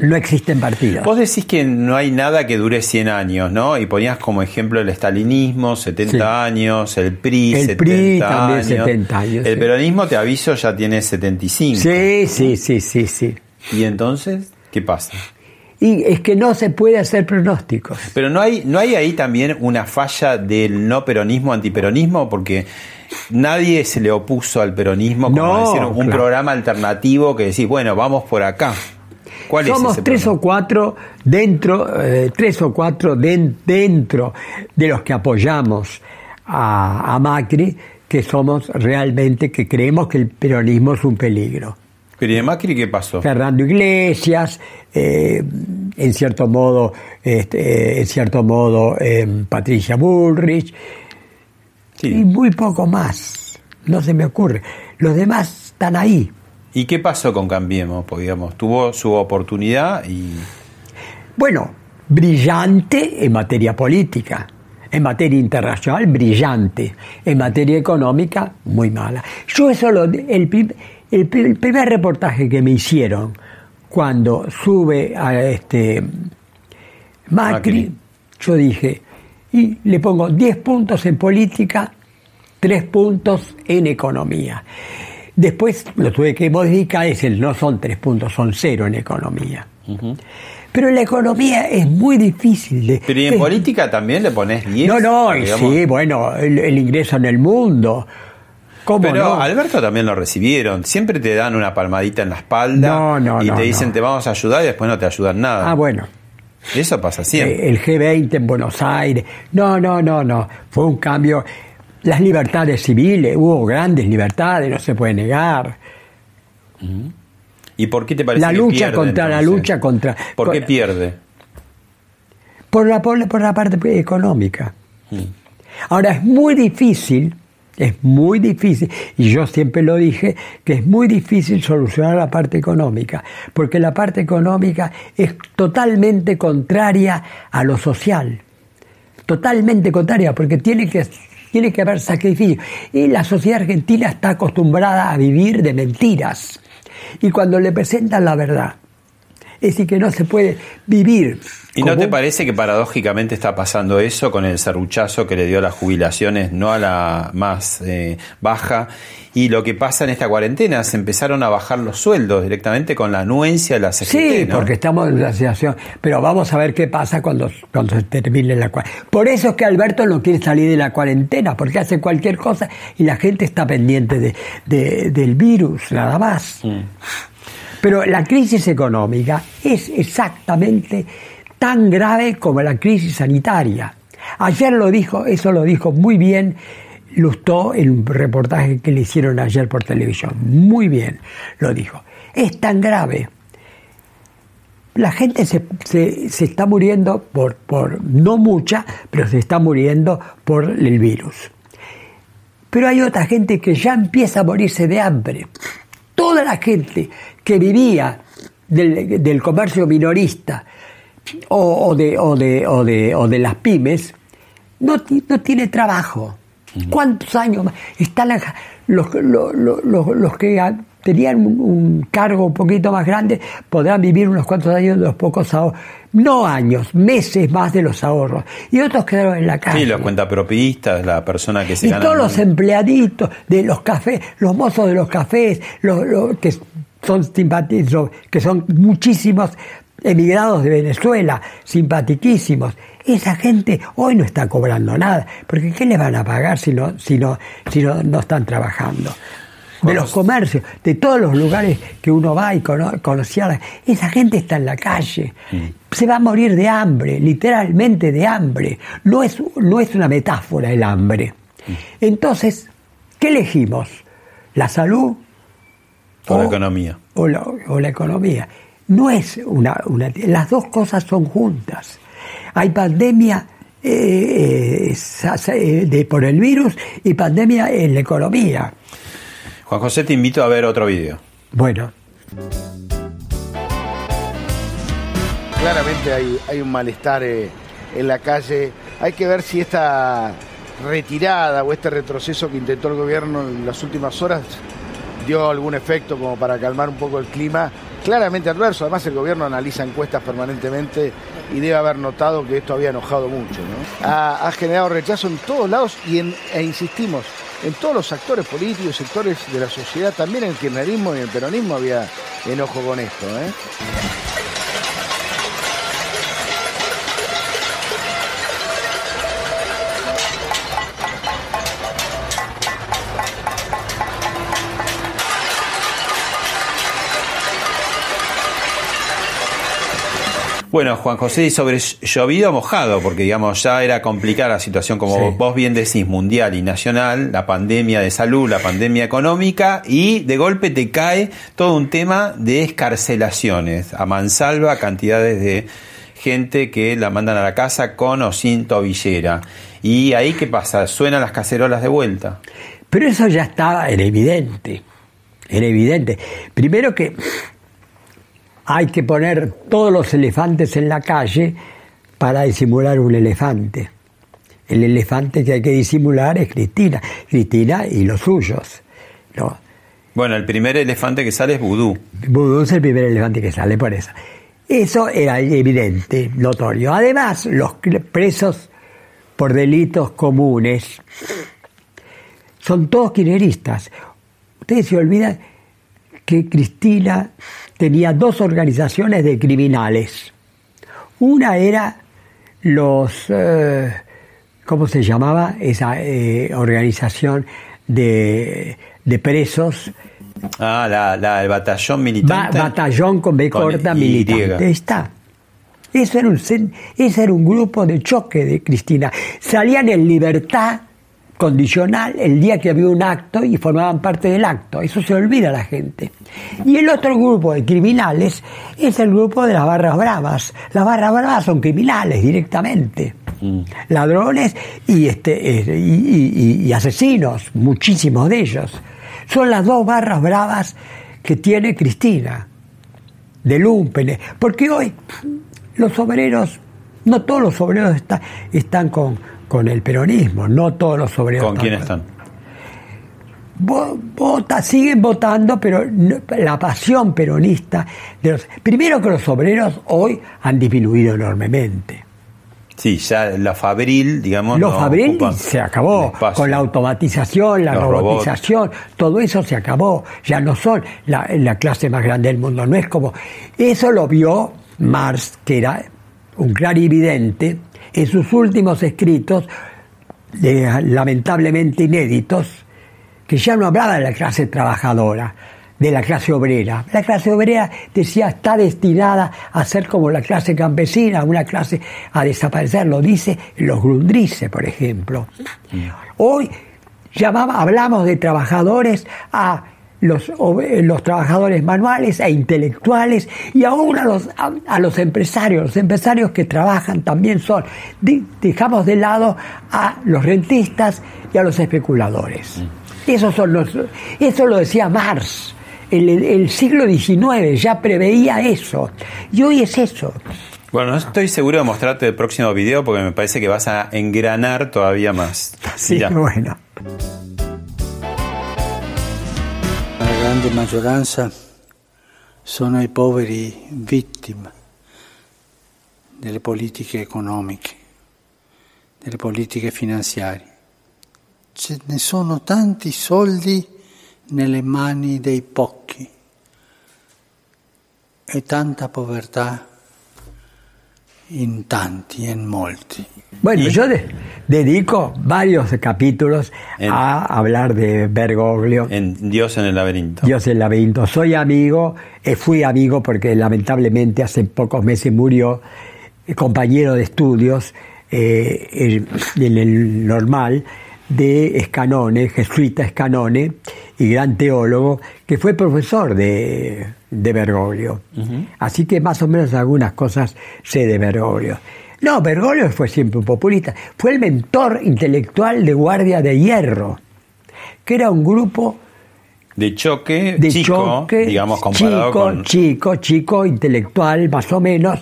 S2: No existen partidos.
S1: Vos decís que no hay nada que dure 100 años, ¿no? Y ponías como ejemplo el estalinismo, 70 años, el PRI,
S2: el
S1: 70
S2: PRI también
S1: años.
S2: 70 años.
S1: El
S2: sí.
S1: peronismo, te aviso, ya tiene 75.
S2: Sí, sí, sí, sí, sí.
S1: ¿Y entonces qué pasa?
S2: Y es que no se puede hacer pronósticos.
S1: Pero no hay, no hay ahí también una falla del no peronismo, antiperonismo, porque nadie se le opuso al peronismo como
S2: No,
S1: decir, un
S2: claro.
S1: programa alternativo que decís, bueno, vamos por acá. ¿Cuál
S2: Somos
S1: es ese
S2: tres
S1: programa?
S2: o cuatro dentro, eh, tres o cuatro den- dentro de los que apoyamos a, a Macri, que somos realmente, que creemos que el peronismo es un peligro.
S1: Pero ¿y de Macri qué pasó?
S2: Fernando Iglesias, eh, en cierto modo, este, eh, en cierto modo eh, Patricia Bullrich, y muy poco más. No se me ocurre. Los demás están ahí.
S1: ¿Y qué pasó con Cambiemos? Digamos, tuvo su oportunidad y...
S2: Bueno, brillante en materia política, en materia internacional, brillante, en materia económica, muy mala. Yo eso lo, el, el primer reportaje que me hicieron cuando sube a este Macri,
S1: Macri.
S2: yo dije, y le pongo 10 puntos en política, 3 puntos en economía. Después lo tuve que modificar, es el no son 3 puntos, son 0 en economía. Pero la economía es muy difícil de...
S1: Pero ¿y en
S2: es-
S1: política también le pones 10?
S2: No, no,
S1: digamos?
S2: sí, bueno, el, el ingreso en el mundo. ¿Cómo
S1: Pero
S2: no?
S1: Alberto también lo recibieron. Siempre te dan una palmadita en la espalda
S2: No, no,
S1: y
S2: no,
S1: te dicen te vamos a ayudar y después no te ayudan nada.
S2: Ah, bueno.
S1: Eso pasa siempre.
S2: Eh, el G20 en Buenos Aires. No, no, no, no. Fue un cambio. Las libertades civiles, hubo grandes libertades, no se puede negar.
S1: ¿Y por qué te parece
S2: La
S1: que
S2: lucha
S1: pierde,
S2: contra la lucha contra.
S1: ¿Por qué pierde?
S2: por la, por la- por la parte económica. Ahora es muy difícil, es muy difícil, y yo siempre lo dije, que es muy difícil solucionar la parte económica, porque la parte económica es totalmente contraria a lo social, totalmente contraria, porque tiene que, tiene que haber sacrificio. Y la sociedad argentina está acostumbrada a vivir de mentiras, y cuando le presentan la verdad, es decir, que no se puede vivir.
S1: ¿Y no te parece que paradójicamente está pasando eso con el serruchazo que le dio a las jubilaciones, no a la más eh, baja? Y lo que pasa en esta cuarentena, se empezaron a bajar los sueldos directamente con la anuencia de la CGT,
S2: Sí,
S1: ¿no?
S2: porque estamos en una situación. Pero vamos a ver qué pasa cuando, cuando se termine la cuarentena. Por eso es que Alberto no quiere salir de la cuarentena, porque hace cualquier cosa y la gente está pendiente de, de- del virus, nada más.
S1: Mm.
S2: Pero la crisis económica es exactamente tan grave como la crisis sanitaria. Ayer lo dijo, eso lo dijo muy bien Lustó en un reportaje que le hicieron ayer por televisión. Muy bien lo dijo. Es tan grave. La gente se, se- se está muriendo por, por, no mucha, pero se está muriendo por el virus. Pero hay otra gente que ya empieza a morirse de hambre. Toda la gente que vivía del, del comercio minorista o, o de, o, de, o, de, o de las pymes no, no tiene trabajo. ¿Cuántos años más? Están los, los, los- los- los que tenían un, un cargo un poquito más grande podrán vivir unos cuantos años de los pocos ahorros. No años, meses más de los ahorros. Y otros quedaron en la calle.
S1: Sí, los cuentapropistas, la persona que se
S2: Y
S1: gana...
S2: todos los empleaditos de los cafés, los mozos de los cafés, los, los que son simpatizos, que son muchísimos emigrados de Venezuela, simpatiquísimos. Esa gente hoy no está cobrando nada, porque ¿qué les van a pagar si no, si no, si no, no están trabajando? De los comercios, de todos los lugares que uno va y cono- conocía, esa gente está en la calle. Se va a morir de hambre, literalmente de hambre. No es, no es una metáfora el hambre. Entonces, ¿qué elegimos? ¿La salud
S1: Por la economía.
S2: o la, o la economía? No es una, una... Las dos cosas son juntas. Hay pandemia eh, eh, eh, de, por el virus y pandemia en la economía.
S1: Juan José, te invito a ver otro video.
S2: Bueno.
S13: Claramente hay, hay un malestar eh, en la calle. Hay que ver si esta retirada o este retroceso que intentó el gobierno en las últimas horas dio algún efecto como para calmar un poco el clima claramente adverso. Además, el gobierno analiza encuestas permanentemente y debe haber notado que esto había enojado mucho. Ha, generado rechazo en todos lados y e insistimos, en todos los actores políticos, sectores de la sociedad, también en el kirchnerismo y el peronismo había enojo con esto. ¿eh?
S1: Bueno, Juan José, y sobre llovido mojado, porque digamos ya era complicada la situación, como vos bien decís, mundial y nacional, la pandemia de salud, la pandemia económica, y de golpe te cae todo un tema de escarcelaciones, a mansalva cantidades de gente que la mandan a la casa con o sin tobillera. Y ahí, ¿qué pasa? Suenan las cacerolas de vuelta.
S2: Pero eso ya estaba, era evidente, era evidente. Primero que hay que poner todos los elefantes en la calle para disimular un elefante. El elefante que hay que disimular es Cristina, Cristina y los suyos. ¿no?
S1: Bueno, el primer elefante que sale es Vudú.
S2: Vudú es el primer elefante que sale, por eso. Eso era evidente, notorio. Además, los presos por delitos comunes son todos kirchneristas. Ustedes se olvidan que Cristina tenía dos organizaciones de criminales. Una era los, eh, ¿cómo se llamaba? Esa eh, organización de, presos.
S1: Ah, la, el batallón militante.
S2: batallón con B corta militante. Está. Eso era, un, ese era un grupo de choque de Cristina. Salían en libertad condicional el día que había un acto y formaban parte del acto. Eso se olvida a la gente. Y el otro grupo de criminales es el grupo de las barras bravas. Las barras bravas son criminales directamente. Mm. Ladrones y, este, eh, y, asesinos, muchísimos de ellos. Son las dos barras bravas que tiene Cristina, de Lumpen. Porque hoy los obreros, no todos los obreros están con con el peronismo, no todos los obreros.
S1: ¿Con quién están?
S2: Vota, siguen votando, pero la pasión peronista de los. Primero que los obreros hoy han disminuido enormemente.
S1: Sí, ya la Fabril, digamos.
S2: Los Fabril se acabó. Con la automatización, la robotización, todo eso se acabó. Ya no son la, la, clase más grande del mundo. No es como. Eso lo vio Marx, que era un clarividente, en sus últimos escritos, lamentablemente inéditos, que ya no hablaba de la clase trabajadora, de la clase obrera. La clase obrera, decía, está destinada a ser como la clase campesina, una clase a desaparecer, lo dice los Grundrisse, por ejemplo. Mm. Hoy llamaba, hablamos de trabajadores a los, los trabajadores manuales e intelectuales y aún a los, a, los empresarios. Los empresarios que trabajan también son, dejamos de lado a los rentistas y a los especuladores. Mm. Esos son los, eso lo decía Marx. El, el siglo XIX ya preveía eso. Y hoy es eso.
S1: Bueno, no estoy seguro de mostrarte el próximo video porque me parece que vas a engranar todavía más.
S2: Sí, bueno.
S14: Grande maggioranza sono i poveri vittime delle politiche economiche, delle politiche finanziarie. Ce ne sono tanti soldi nelle mani dei pochi e tanta povertà in tanti, en molti.
S2: Bueno, yo dedico varios capítulos a hablar de Bergoglio.
S1: En Dios en el laberinto.
S2: Dios en el laberinto. Soy amigo, eh, fui amigo porque lamentablemente hace pocos meses murió compañero de estudios eh, en el normal de Escanone, jesuita Escanone, y gran teólogo, que fue profesor de, de Bergoglio. Así que más o menos algunas cosas sé de Bergoglio. No, Bergoglio fue siempre un populista. Fue el mentor intelectual de Guardia de Hierro, que era un grupo
S1: de choque, de chico, digamos comparado
S2: chico, chico, chico, intelectual, más o menos.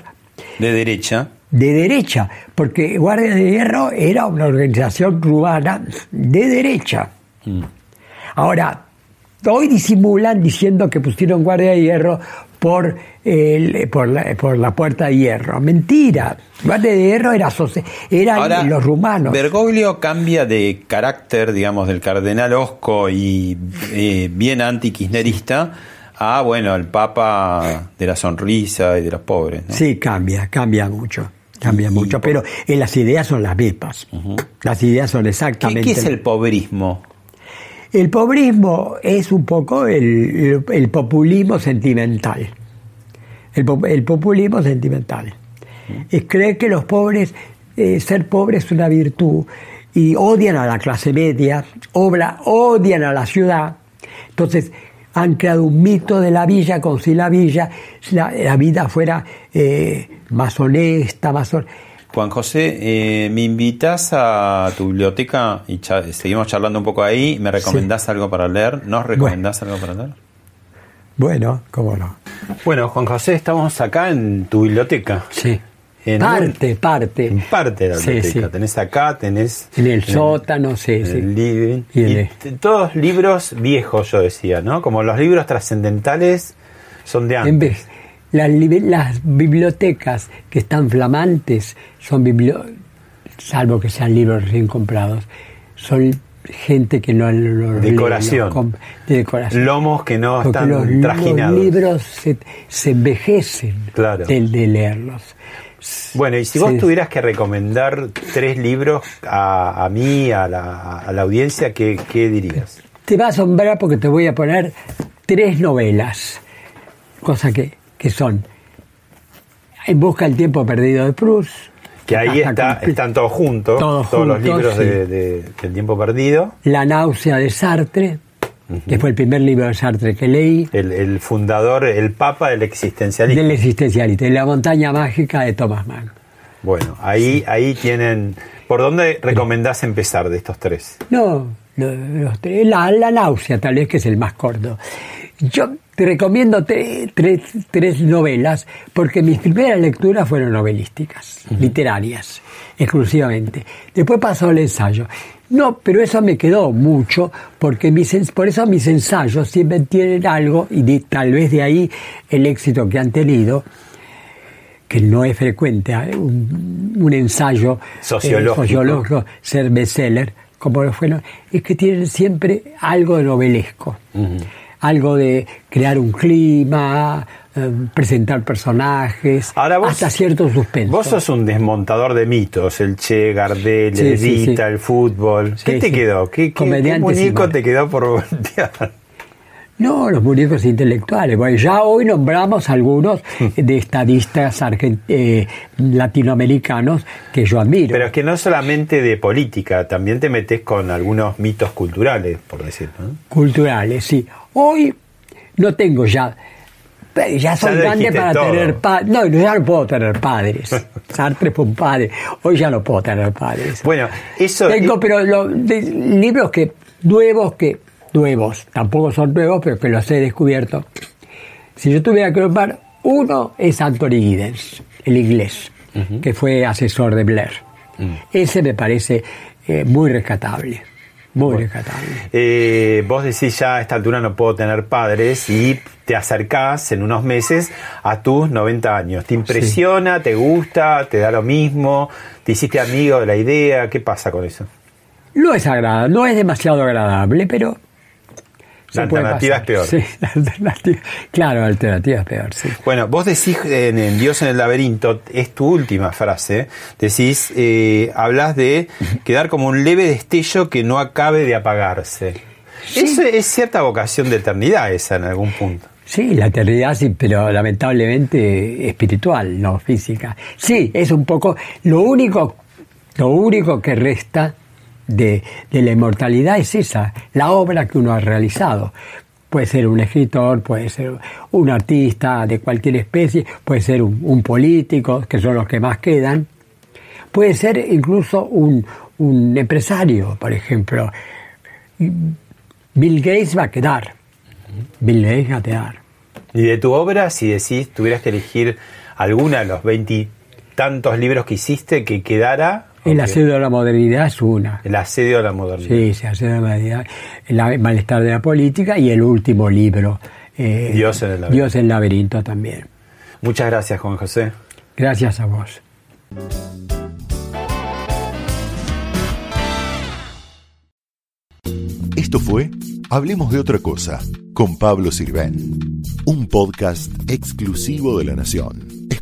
S1: De derecha
S2: de derecha, porque Guardia de Hierro era una organización cubana de derecha. Mm. Ahora, hoy disimulan diciendo que pusieron Guardia de Hierro por, el, por, la, por la puerta de hierro. Mentira. Puerta de hierro era, eran los rumanos.
S1: Bergoglio cambia de carácter, digamos, del cardenal Osco y eh, bien anti-kirchnerista a, bueno, el papa de la sonrisa y de los pobres.
S2: Sí, cambia, cambia mucho. Cambia mucho, pero en las ideas son las mismas. Las ideas son exactamente.
S1: ¿Qué, es el pobrismo?
S2: El pobrismo es un poco el, populismo sentimental. El, populismo sentimental. Es creer que los pobres, eh, ser pobre es una virtud y odian a la clase media, obra, odian a la ciudad. Entonces, han creado un mito de la villa, como si la villa, la, vida fuera eh, más honesta, más
S1: Juan José, eh, ¿me invitas a tu biblioteca y seguimos charlando un poco ahí? ¿Me recomendás algo para leer? ¿Nos recomendás algo para leer?
S2: Bueno, cómo no.
S1: Bueno, Juan José, estamos acá en tu biblioteca.
S2: Sí. En parte, parte.
S1: En parte de la biblioteca. Tenés acá, tenés.
S2: En el sótano, sí,
S1: en
S2: sí.
S1: El living. Y, todos libros viejos, yo decía, ¿no? Como los libros trascendentales son de antes. En vez,
S2: las, bibliotecas que están flamantes son bibliotecas, salvo que sean libros recién comprados, son gente que no
S1: los decoración.
S2: de decoración.
S1: Lomos que no están los, trajinados.
S2: Los libros se, envejecen de, leerlos.
S1: Bueno, y si vos tuvieras que recomendar tres libros a, mí, a la, a la audiencia, ¿qué, ¿qué dirías?
S2: Te va a asombrar porque te voy a poner tres novelas, cosa que que son En busca del tiempo perdido de Proust.
S1: Que ahí está, están todos juntos, todos, los libros de, del tiempo perdido.
S2: La náusea de Sartre, que fue el primer libro de Sartre que leí.
S1: El, fundador, el papa del existencialismo.
S2: Del existencialismo, y La montaña mágica de Thomas Mann.
S1: Bueno, ahí, ahí tienen... ¿Por dónde recomendás empezar de estos tres?
S2: No, la, la náusea tal vez que es el más corto. Yo te recomiendo tres novelas porque mis primeras lecturas fueron novelísticas, literarias, exclusivamente. Después pasó el ensayo. No, pero eso me quedó mucho porque mis, por eso mis ensayos siempre tienen algo y tal vez de ahí el éxito que han tenido que no es frecuente ¿eh? un, ensayo
S1: eh, sociológico.
S2: ser bestseller, como lo fueron, es que tienen siempre algo de novelesco algo de crear un clima, eh, presentar personajes, hasta cierto suspenso.
S1: Vos sos un desmontador de mitos, el Che, Gardel, Edita, el fútbol. ¿Qué te quedó? ¿Qué, qué, muñeco te quedó por voltear?
S2: No, los muñecos intelectuales. Bueno, ya hoy nombramos algunos de estadistas eh, latinoamericanos que yo admiro.
S1: Pero es que no solamente de política, también te metes con algunos mitos culturales, por decirlo.
S2: Culturales, sí. Hoy no tengo ya. Ya soy grande para tener padres. No, ya no puedo tener padres. Sartre fue un padre. Hoy ya no puedo tener padres.
S1: Bueno, eso.
S2: Tengo, pero libros que nuevos que nuevos, tampoco son nuevos, pero que los he descubierto. Si yo tuviera que nombrar, uno es Anthony Giddens, el inglés, que fue asesor de Blair. Mm. Ese me parece eh, muy rescatable. Muy rescatable.
S1: Eh, vos decís ya a esta altura no puedo tener padres y te acercás en unos meses a tus 90 años. ¿Te impresiona? ¿Te gusta? ¿Te da lo mismo? ¿Te hiciste amigo de la idea? ¿Qué pasa con eso?
S2: No es agradable, no es demasiado agradable, pero
S1: la alternativa es peor.
S2: Sí, la alternativa, claro, la alternativa es peor, sí.
S1: Bueno, vos decís en, Dios en el laberinto, es tu última frase, decís, eh, hablas de quedar como un leve destello que no acabe de apagarse. Eso es cierta vocación de eternidad esa en algún punto.
S2: Sí, la eternidad sí, pero lamentablemente espiritual, no física. Sí, es un poco lo único, lo único que resta de, la inmortalidad es esa, la obra que uno ha realizado. Puede ser un escritor, puede ser un artista de cualquier especie, puede ser un, político, que son los que más quedan, puede ser incluso un, un empresario, por ejemplo. Bill Gates va a quedar. Bill Gates va a quedar.
S1: Y de tu obra, si decís, tuvieras que elegir alguna de los veintitantos libros que hiciste que quedara,
S2: el asedio de la modernidad es una.
S1: El asedio de la modernidad.
S2: Sí, el asedio de la modernidad, el malestar de la política y el último libro, eh, Dios, en el laberinto. Dios en el laberinto también.
S1: Muchas gracias, Juan José.
S2: Gracias a vos.
S15: Esto fue Hablemos de otra cosa con Pablo Sirven, un podcast exclusivo de La Nación.